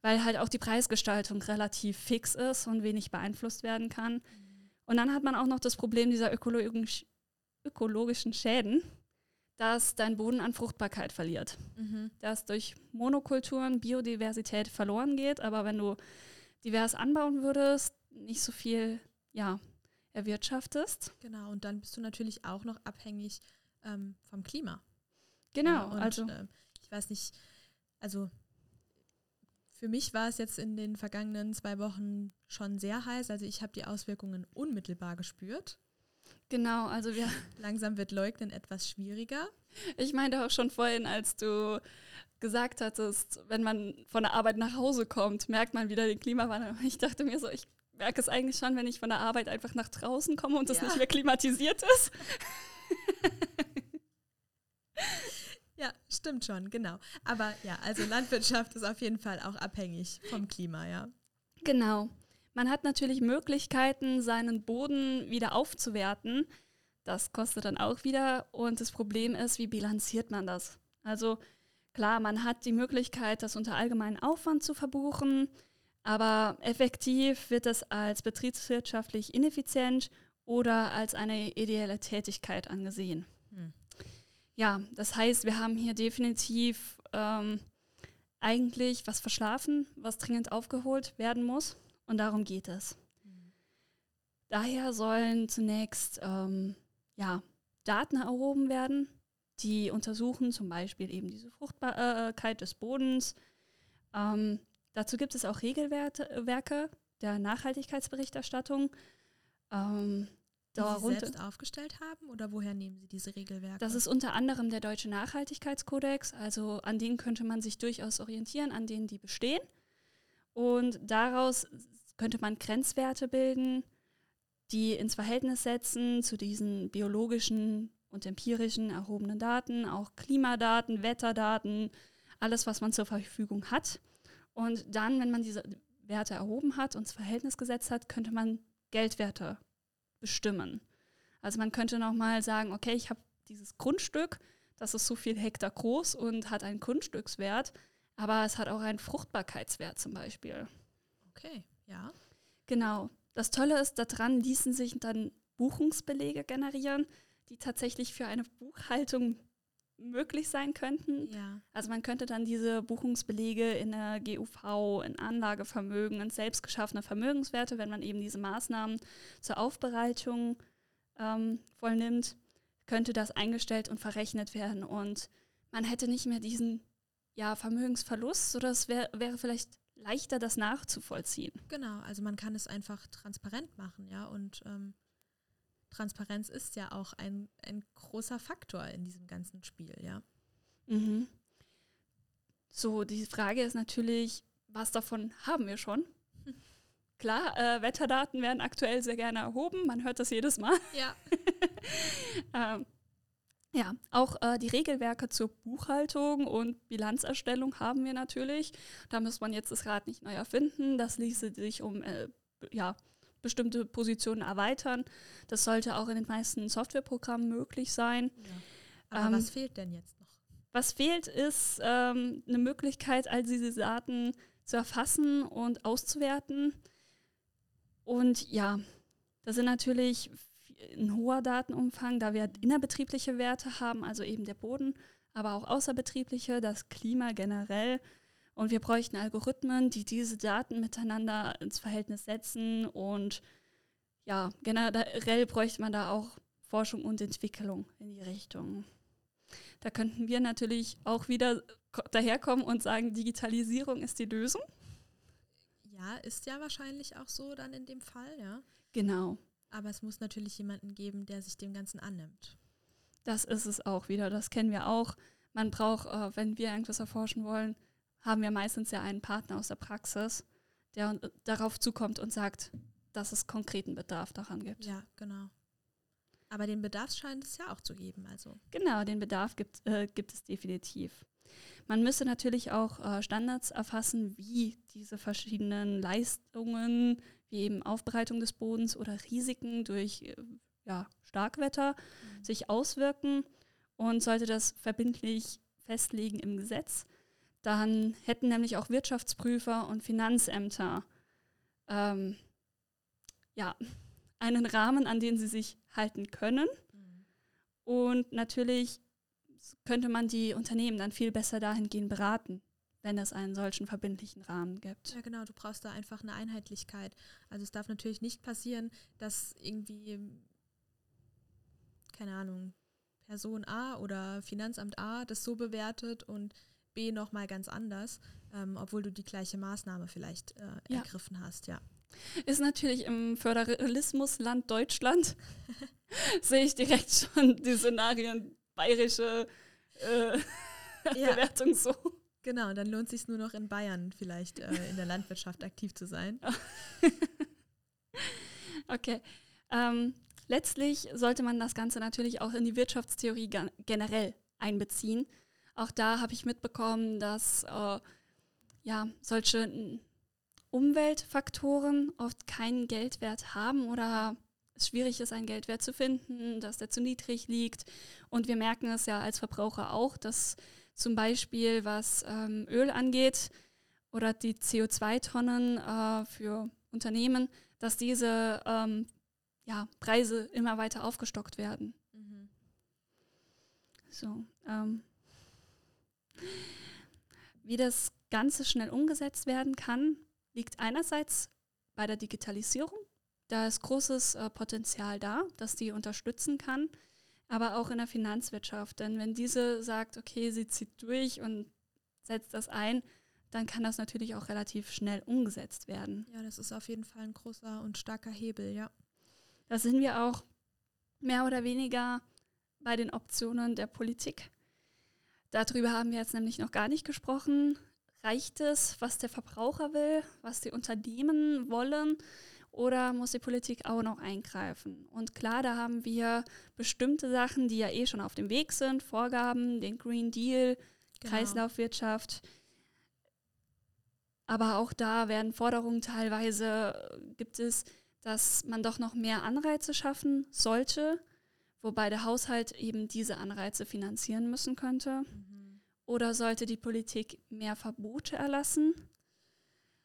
weil halt auch die Preisgestaltung relativ fix ist und wenig beeinflusst werden kann. Mhm. Und dann hat man auch noch das Problem dieser ökologischen Schäden, dass dein Boden an Fruchtbarkeit verliert. Mhm. Dass durch Monokulturen Biodiversität verloren geht, aber wenn du divers anbauen würdest, nicht so viel ja, erwirtschaftest. Genau, und dann bist du natürlich auch noch abhängig ähm, vom Klima. Genau, ja, und, also. Äh, ich weiß nicht, also für mich war es jetzt in den vergangenen zwei Wochen schon sehr heiß. Also ich habe die Auswirkungen unmittelbar gespürt. Genau, also wir. <laughs> Langsam wird Leugnen etwas schwieriger. Ich meinte auch schon vorhin, als du gesagt hattest, wenn man von der Arbeit nach Hause kommt, merkt man wieder den Klimawandel. Ich dachte mir so, ich merke es eigentlich schon, wenn ich von der Arbeit einfach nach draußen komme und es ja. nicht mehr klimatisiert ist. <laughs> ja, stimmt schon, genau. Aber ja, also Landwirtschaft ist auf jeden Fall auch abhängig vom Klima, ja. Genau. Man hat natürlich Möglichkeiten, seinen Boden wieder aufzuwerten. Das kostet dann auch wieder. Und das Problem ist, wie bilanziert man das? Also klar, man hat die Möglichkeit, das unter allgemeinen Aufwand zu verbuchen, aber effektiv wird das als betriebswirtschaftlich ineffizient oder als eine ideelle Tätigkeit angesehen. Hm. Ja, das heißt, wir haben hier definitiv ähm, eigentlich was verschlafen, was dringend aufgeholt werden muss. Und darum geht es. Mhm. Daher sollen zunächst ähm, ja, Daten erhoben werden, die untersuchen zum Beispiel eben diese Fruchtbarkeit des Bodens. Ähm, dazu gibt es auch Regelwerke der Nachhaltigkeitsberichterstattung. Ähm, die Sie selbst aufgestellt haben oder woher nehmen Sie diese Regelwerke? Das ist unter anderem der Deutsche Nachhaltigkeitskodex, also an denen könnte man sich durchaus orientieren, an denen die bestehen. Und daraus könnte man Grenzwerte bilden, die ins Verhältnis setzen zu diesen biologischen und empirischen erhobenen Daten, auch Klimadaten, Wetterdaten, alles, was man zur Verfügung hat. Und dann, wenn man diese Werte erhoben hat und ins Verhältnis gesetzt hat, könnte man Geldwerte bestimmen. Also man könnte nochmal sagen, okay, ich habe dieses Grundstück, das ist so viel Hektar groß und hat einen Grundstückswert, aber es hat auch einen Fruchtbarkeitswert zum Beispiel. Okay. Ja. Genau. Das Tolle ist, daran ließen sich dann Buchungsbelege generieren, die tatsächlich für eine Buchhaltung möglich sein könnten. Ja. Also man könnte dann diese Buchungsbelege in der GUV, in Anlagevermögen, in selbstgeschaffene Vermögenswerte, wenn man eben diese Maßnahmen zur Aufbereitung ähm, vollnimmt, könnte das eingestellt und verrechnet werden. Und man hätte nicht mehr diesen ja, Vermögensverlust oder es wär, wäre vielleicht leichter, das nachzuvollziehen. Genau, also man kann es einfach transparent machen, ja, und ähm, Transparenz ist ja auch ein, ein großer Faktor in diesem ganzen Spiel, ja. Mhm. So, die Frage ist natürlich, was davon haben wir schon? <laughs> Klar, äh, Wetterdaten werden aktuell sehr gerne erhoben, man hört das jedes Mal. Ja. <laughs> ähm, ja, auch äh, die Regelwerke zur Buchhaltung und Bilanzerstellung haben wir natürlich. Da muss man jetzt das Rad nicht neu erfinden. Das ließe sich um äh, ja, bestimmte Positionen erweitern. Das sollte auch in den meisten Softwareprogrammen möglich sein. Ja. Aber ähm, was fehlt denn jetzt noch? Was fehlt, ist ähm, eine Möglichkeit, all diese Daten zu erfassen und auszuwerten. Und ja, da sind natürlich ein hoher Datenumfang, da wir innerbetriebliche Werte haben, also eben der Boden, aber auch außerbetriebliche, das Klima generell. Und wir bräuchten Algorithmen, die diese Daten miteinander ins Verhältnis setzen. Und ja, generell bräuchte man da auch Forschung und Entwicklung in die Richtung. Da könnten wir natürlich auch wieder daherkommen und sagen, Digitalisierung ist die Lösung. Ja, ist ja wahrscheinlich auch so dann in dem Fall, ja. Genau. Aber es muss natürlich jemanden geben, der sich dem Ganzen annimmt. Das ist es auch wieder, das kennen wir auch. Man braucht, äh, wenn wir irgendwas erforschen wollen, haben wir meistens ja einen Partner aus der Praxis, der darauf zukommt und sagt, dass es konkreten Bedarf daran gibt. Ja, genau. Aber den Bedarf scheint es ja auch zu geben. Also. Genau, den Bedarf gibt, äh, gibt es definitiv. Man müsste natürlich auch äh, Standards erfassen, wie diese verschiedenen Leistungen, wie eben Aufbereitung des Bodens oder Risiken durch äh, ja, Starkwetter mhm. sich auswirken. Und sollte das verbindlich festlegen im Gesetz, dann hätten nämlich auch Wirtschaftsprüfer und Finanzämter ähm, ja, einen Rahmen, an den sie sich halten können. Mhm. Und natürlich könnte man die Unternehmen dann viel besser dahingehend beraten, wenn es einen solchen verbindlichen Rahmen gibt. Ja, genau, du brauchst da einfach eine Einheitlichkeit. Also es darf natürlich nicht passieren, dass irgendwie, keine Ahnung, Person A oder Finanzamt A das so bewertet und B nochmal ganz anders, ähm, obwohl du die gleiche Maßnahme vielleicht äh, ja. ergriffen hast, ja. Ist natürlich im Föderalismusland Deutschland, <laughs> sehe ich direkt schon die Szenarien bayerische äh, <laughs> ja. Bewertung so. Genau, dann lohnt es sich nur noch in Bayern vielleicht äh, in der Landwirtschaft aktiv zu sein. <laughs> okay. Ähm, letztlich sollte man das Ganze natürlich auch in die Wirtschaftstheorie generell einbeziehen. Auch da habe ich mitbekommen, dass äh, ja, solche Umweltfaktoren oft keinen Geldwert haben oder es schwierig ist, einen Geldwert zu finden, dass der zu niedrig liegt. Und wir merken es ja als Verbraucher auch, dass zum Beispiel was ähm, Öl angeht oder die CO2-Tonnen äh, für Unternehmen, dass diese ähm, ja, Preise immer weiter aufgestockt werden. Mhm. So. Ähm, wie das Ganze schnell umgesetzt werden kann, liegt einerseits bei der Digitalisierung. Da ist großes äh, Potenzial da, dass die unterstützen kann, aber auch in der Finanzwirtschaft. Denn wenn diese sagt, okay, sie zieht durch und setzt das ein, dann kann das natürlich auch relativ schnell umgesetzt werden. Ja, das ist auf jeden Fall ein großer und starker Hebel, ja. Da sind wir auch mehr oder weniger bei den Optionen der Politik. Darüber haben wir jetzt nämlich noch gar nicht gesprochen. Reicht es, was der Verbraucher will, was die Unternehmen wollen? Oder muss die Politik auch noch eingreifen? Und klar, da haben wir bestimmte Sachen, die ja eh schon auf dem Weg sind, Vorgaben, den Green Deal, genau. Kreislaufwirtschaft. Aber auch da werden Forderungen teilweise, gibt es, dass man doch noch mehr Anreize schaffen sollte, wobei der Haushalt eben diese Anreize finanzieren müssen könnte. Mhm. Oder sollte die Politik mehr Verbote erlassen?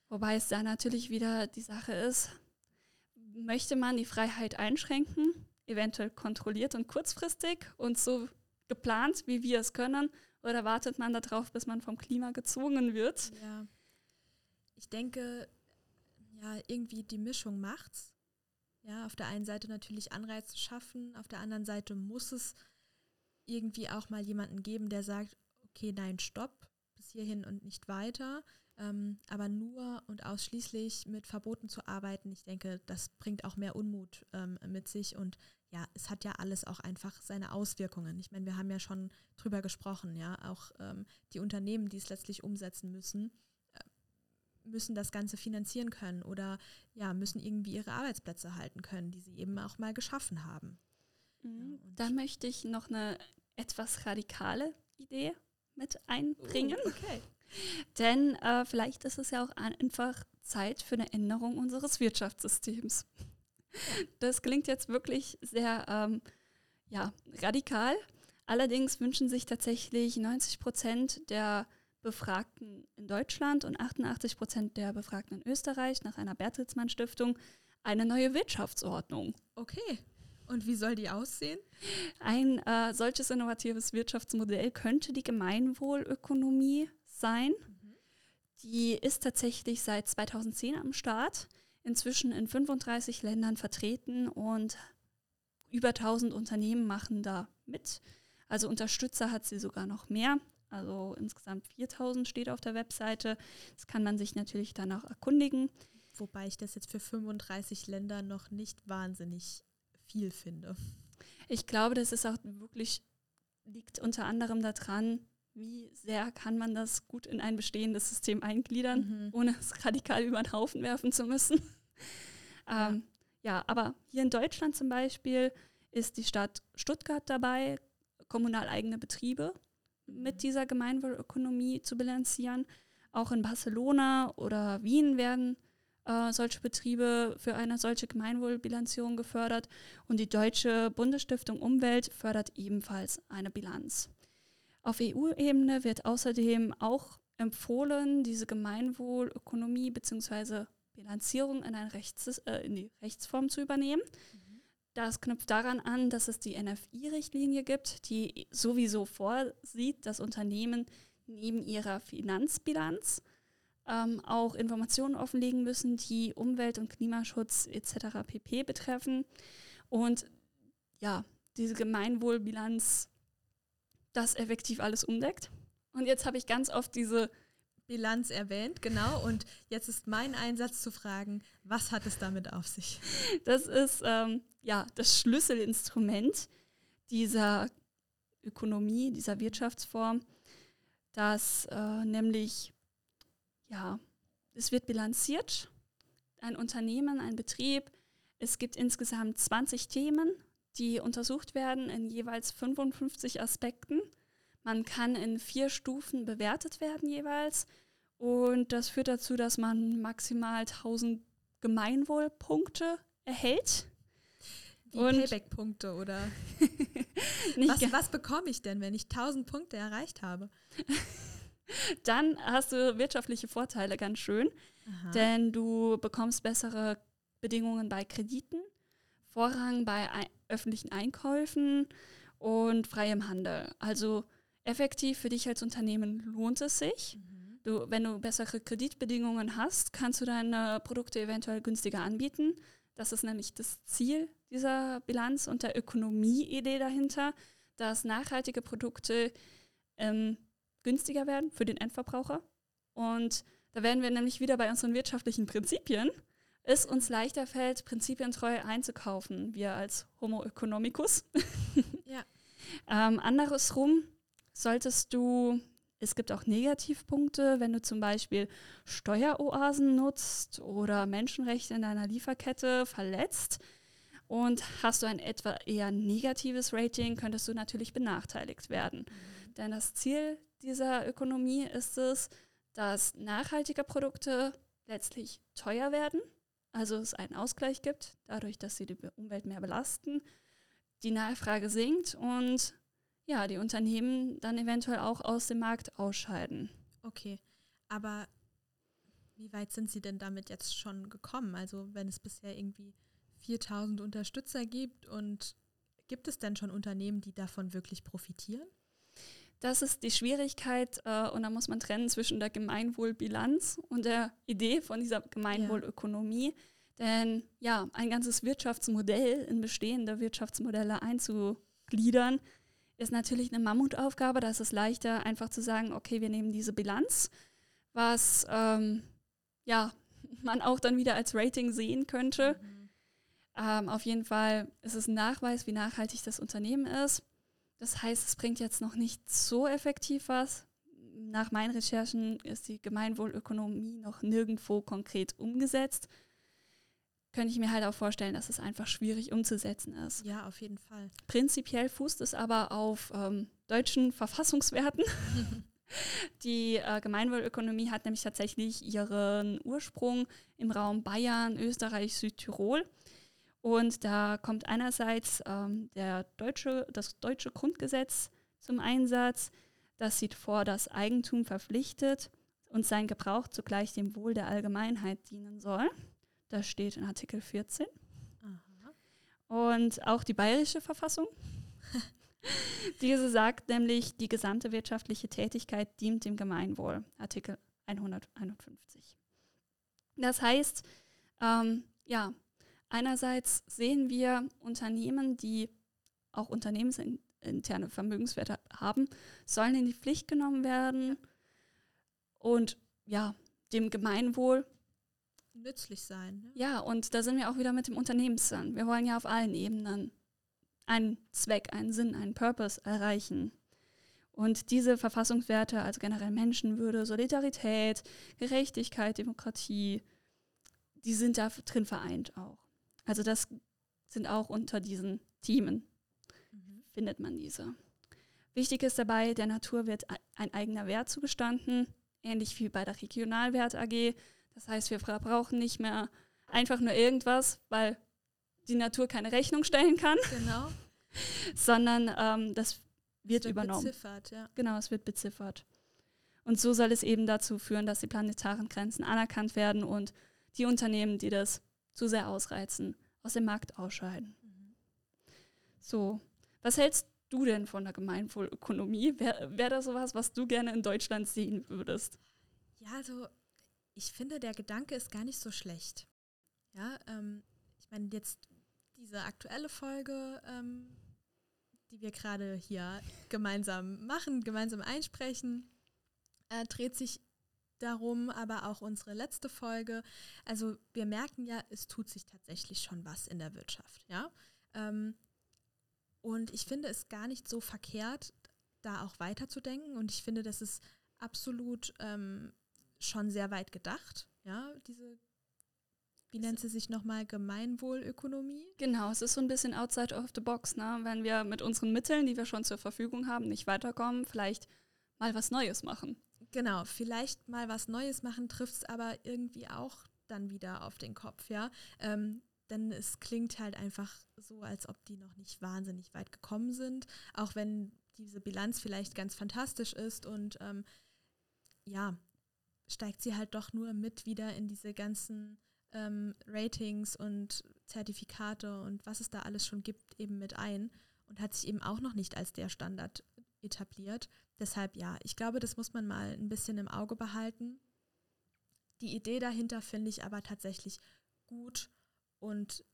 Wobei es da natürlich wieder die Sache ist, möchte man die Freiheit einschränken, eventuell kontrolliert und kurzfristig und so geplant, wie wir es können, oder wartet man darauf, bis man vom Klima gezwungen wird? Ja. Ich denke, ja, irgendwie die Mischung macht's. Ja, auf der einen Seite natürlich Anreize schaffen, auf der anderen Seite muss es irgendwie auch mal jemanden geben, der sagt, okay, nein, stopp, bis hierhin und nicht weiter. Ähm, aber nur und ausschließlich mit Verboten zu arbeiten, ich denke, das bringt auch mehr Unmut ähm, mit sich und ja, es hat ja alles auch einfach seine Auswirkungen. Ich meine, wir haben ja schon drüber gesprochen, ja, auch ähm, die Unternehmen, die es letztlich umsetzen müssen, äh, müssen das Ganze finanzieren können oder ja, müssen irgendwie ihre Arbeitsplätze halten können, die sie eben auch mal geschaffen haben. Mhm. Ja, da möchte ich noch eine etwas radikale Idee mit einbringen. Uh, okay. <laughs> Denn äh, vielleicht ist es ja auch einfach Zeit für eine Änderung unseres Wirtschaftssystems. <laughs> Das klingt jetzt wirklich sehr ähm, ja, radikal. Allerdings wünschen sich tatsächlich 90 Prozent der Befragten in Deutschland und 88 Prozent der Befragten in Österreich nach einer Bertelsmann Stiftung eine neue Wirtschaftsordnung. Okay. Und wie soll die aussehen? Ein äh, solches innovatives Wirtschaftsmodell könnte die Gemeinwohlökonomie sein. Mhm. Die ist tatsächlich seit 2010 am Start, inzwischen in 35 Ländern vertreten und über 1000 Unternehmen machen da mit. Also Unterstützer hat sie sogar noch mehr. Also insgesamt 4000 steht auf der Webseite. Das kann man sich natürlich danach erkundigen. Wobei ich das jetzt für 35 Länder noch nicht wahnsinnig viel finde. Ich glaube, das ist auch wirklich, liegt unter anderem daran, wie sehr kann man das gut in ein bestehendes System eingliedern, mhm. ohne es radikal über den Haufen werfen zu müssen. <laughs> ähm, ja, aber hier in Deutschland zum Beispiel ist die Stadt Stuttgart dabei, kommunal eigene Betriebe mit mhm. dieser Gemeinwohlökonomie zu bilanzieren. Auch in Barcelona oder Wien werden äh, solche Betriebe für eine solche Gemeinwohlbilanzierung gefördert und die Deutsche Bundesstiftung Umwelt fördert ebenfalls eine Bilanz. Auf EU-Ebene wird außerdem auch empfohlen, diese Gemeinwohlökonomie bzw. Bilanzierung in, Rechts, äh, in, die Rechtsform zu übernehmen. Mhm. Das knüpft daran an, dass es die NFI-Richtlinie gibt, die sowieso vorsieht, dass Unternehmen neben ihrer Finanzbilanz ähm, auch Informationen offenlegen müssen, die Umwelt- und Klimaschutz etc. pp. betreffen. Und ja, diese Gemeinwohlbilanz das effektiv alles umdeckt. Und jetzt habe ich ganz oft diese Bilanz erwähnt, genau. Und jetzt ist mein Einsatz zu fragen, was hat es damit auf sich? Das ist ähm, ja das Schlüsselinstrument dieser Ökonomie, dieser Wirtschaftsform, das äh, nämlich ja, es wird bilanziert, ein Unternehmen, ein Betrieb. Es gibt insgesamt 20 Themen, die untersucht werden in jeweils 55 Aspekten. Man kann in vier Stufen bewertet werden jeweils. Und das führt dazu, dass man maximal 1000 Gemeinwohlpunkte erhält. Die Payback-Punkte oder? <laughs> was, was bekomme ich denn, wenn ich 1000 Punkte erreicht habe? <laughs> dann hast du wirtschaftliche Vorteile ganz schön, Aha. denn du bekommst bessere Bedingungen bei Krediten, Vorrang bei öffentlichen Einkäufen und freiem Handel. Also effektiv für dich als Unternehmen lohnt es sich. Mhm. Du, wenn du bessere Kreditbedingungen hast, kannst du deine Produkte eventuell günstiger anbieten. Das ist nämlich das Ziel dieser Bilanz und der Ökonomie-Idee dahinter, dass nachhaltige Produkte ähm, günstiger werden für den Endverbraucher. Und da werden wir nämlich wieder bei unseren wirtschaftlichen Prinzipien, es uns leichter fällt, prinzipientreu einzukaufen, wir als Homo economicus. <laughs> ja. ähm, andersrum solltest du, es gibt auch Negativpunkte, wenn du zum Beispiel Steueroasen nutzt oder Menschenrechte in deiner Lieferkette verletzt. Und hast du ein etwa eher negatives Rating, könntest du natürlich benachteiligt werden. Mhm. Denn das Ziel dieser Ökonomie ist es, dass nachhaltige Produkte letztlich teuer werden, also es einen Ausgleich gibt, dadurch, dass sie die Umwelt mehr belasten, die Nachfrage sinkt und ja, die Unternehmen dann eventuell auch aus dem Markt ausscheiden. Okay, aber wie weit sind Sie denn damit jetzt schon gekommen? Also wenn es bisher irgendwie 4000 Unterstützer gibt und gibt es denn schon Unternehmen, die davon wirklich profitieren? Das ist die Schwierigkeit äh, und da muss man trennen zwischen der Gemeinwohlbilanz und der Idee von dieser Gemeinwohlökonomie. Ja. Denn ja, ein ganzes Wirtschaftsmodell in bestehende Wirtschaftsmodelle einzugliedern, ist natürlich eine Mammutaufgabe. Da ist es leichter, einfach zu sagen, okay, wir nehmen diese Bilanz, was ähm, ja, <laughs> man auch dann wieder als Rating sehen könnte. Mhm. Ähm, auf jeden Fall ist es ein Nachweis, wie nachhaltig das Unternehmen ist. Das heißt, es bringt jetzt noch nicht so effektiv was. Nach meinen Recherchen ist die Gemeinwohlökonomie noch nirgendwo konkret umgesetzt. Könnte ich mir halt auch vorstellen, dass es einfach schwierig umzusetzen ist. Ja, auf jeden Fall. Prinzipiell fußt es aber auf ähm, deutschen Verfassungswerten. <laughs> Die äh, Gemeinwohlökonomie hat nämlich tatsächlich ihren Ursprung im Raum Bayern, Österreich, Südtirol. Und da kommt einerseits ähm, der deutsche, das deutsche Grundgesetz zum Einsatz. Das sieht vor, dass Eigentum verpflichtet und sein Gebrauch zugleich dem Wohl der Allgemeinheit dienen soll. Das steht in Artikel 14. Aha. und auch die bayerische Verfassung. <laughs> Diese sagt nämlich, die gesamte wirtschaftliche Tätigkeit dient dem Gemeinwohl. Artikel 151. Das heißt, ähm, ja, einerseits sehen wir Unternehmen, die auch unternehmensinterne Vermögenswerte haben, sollen in die Pflicht genommen werden und ja, dem Gemeinwohl nützlich sein. Ne? Ja, und da sind wir auch wieder mit dem Unternehmenssinn. Wir wollen ja auf allen Ebenen einen Zweck, einen Sinn, einen Purpose erreichen. Und diese Verfassungswerte, also generell Menschenwürde, Solidarität, Gerechtigkeit, Demokratie, die sind da drin vereint auch. Also das sind auch unter diesen Themen, mhm. findet man diese. Wichtig ist dabei, der Natur wird ein eigener Wert zugestanden, ähnlich wie bei der Regionalwert AG. Das heißt, wir brauchen nicht mehr einfach nur irgendwas, weil die Natur keine Rechnung stellen kann. <laughs> Genau. sondern ähm, das wird, wird übernommen. Beziffert, ja. Genau, es wird beziffert. Und so soll es eben dazu führen, dass die planetaren Grenzen anerkannt werden und die Unternehmen, die das zu sehr ausreizen, aus dem Markt ausscheiden. Mhm. So, was hältst du denn von der Gemeinwohlökonomie? Wäre wär das sowas, was du gerne in Deutschland sehen würdest? Ja, also ich finde, der Gedanke ist gar nicht so schlecht. Ja, ähm, ich meine, jetzt diese aktuelle Folge, ähm, die wir gerade hier gemeinsam machen, gemeinsam einsprechen, äh, dreht sich darum, aber auch unsere letzte Folge. Also wir merken ja, es tut sich tatsächlich schon was in der Wirtschaft, ja. Ähm, und ich finde es gar nicht so verkehrt, da auch weiterzudenken. Und ich finde, das ist absolut ähm, schon sehr weit gedacht, ja, diese wie nennt sie sich nochmal, Gemeinwohlökonomie? Genau, es ist so ein bisschen outside of the box, ne? Wenn wir mit unseren Mitteln, die wir schon zur Verfügung haben, nicht weiterkommen, vielleicht mal was Neues machen. Genau, vielleicht mal was Neues machen, trifft es aber irgendwie auch dann wieder auf den Kopf, ja. Ähm, denn es klingt halt einfach so, als ob die noch nicht wahnsinnig weit gekommen sind, auch wenn diese Bilanz vielleicht ganz fantastisch ist und ähm, ja, steigt sie halt doch nur mit wieder in diese ganzen ähm, Ratings und Zertifikate und was es da alles schon gibt, eben mit ein und hat sich eben auch noch nicht als der Standard etabliert. Deshalb ja, ich glaube, das muss man mal ein bisschen im Auge behalten. Die Idee dahinter finde ich aber tatsächlich gut und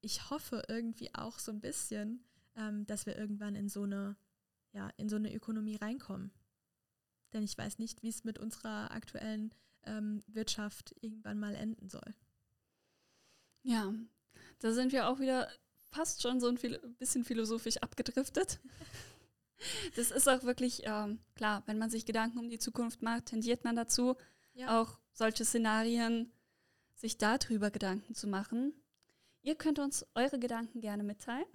ich hoffe irgendwie auch so ein bisschen, ähm, dass wir irgendwann in so eine, ja, in so eine Ökonomie reinkommen. Denn ich weiß nicht, wie es mit unserer aktuellen ähm, Wirtschaft irgendwann mal enden soll. Ja, da sind wir auch wieder fast schon so ein bisschen philosophisch abgedriftet. <laughs> Das ist auch wirklich ähm, klar, wenn man sich Gedanken um die Zukunft macht, tendiert man dazu, ja. auch solche Szenarien sich darüber Gedanken zu machen. Ihr könnt uns eure Gedanken gerne mitteilen.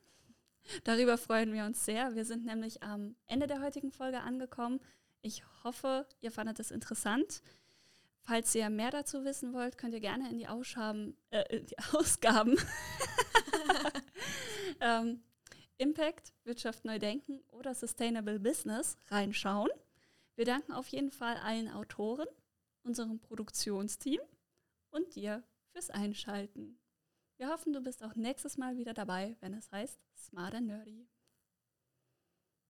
Darüber freuen wir uns sehr. Wir sind nämlich am Ende der heutigen Folge angekommen. Ich hoffe, ihr fandet es interessant. Falls ihr mehr dazu wissen wollt, könnt ihr gerne in die, Ausgaben, äh, die <laughs> Ausgaben <laughs> ähm, Impact, Wirtschaft neu denken oder Sustainable Business reinschauen. Wir danken auf jeden Fall allen Autoren, unserem Produktionsteam und dir fürs Einschalten. Wir hoffen, du bist auch nächstes Mal wieder dabei, wenn es heißt Smart and Nerdy.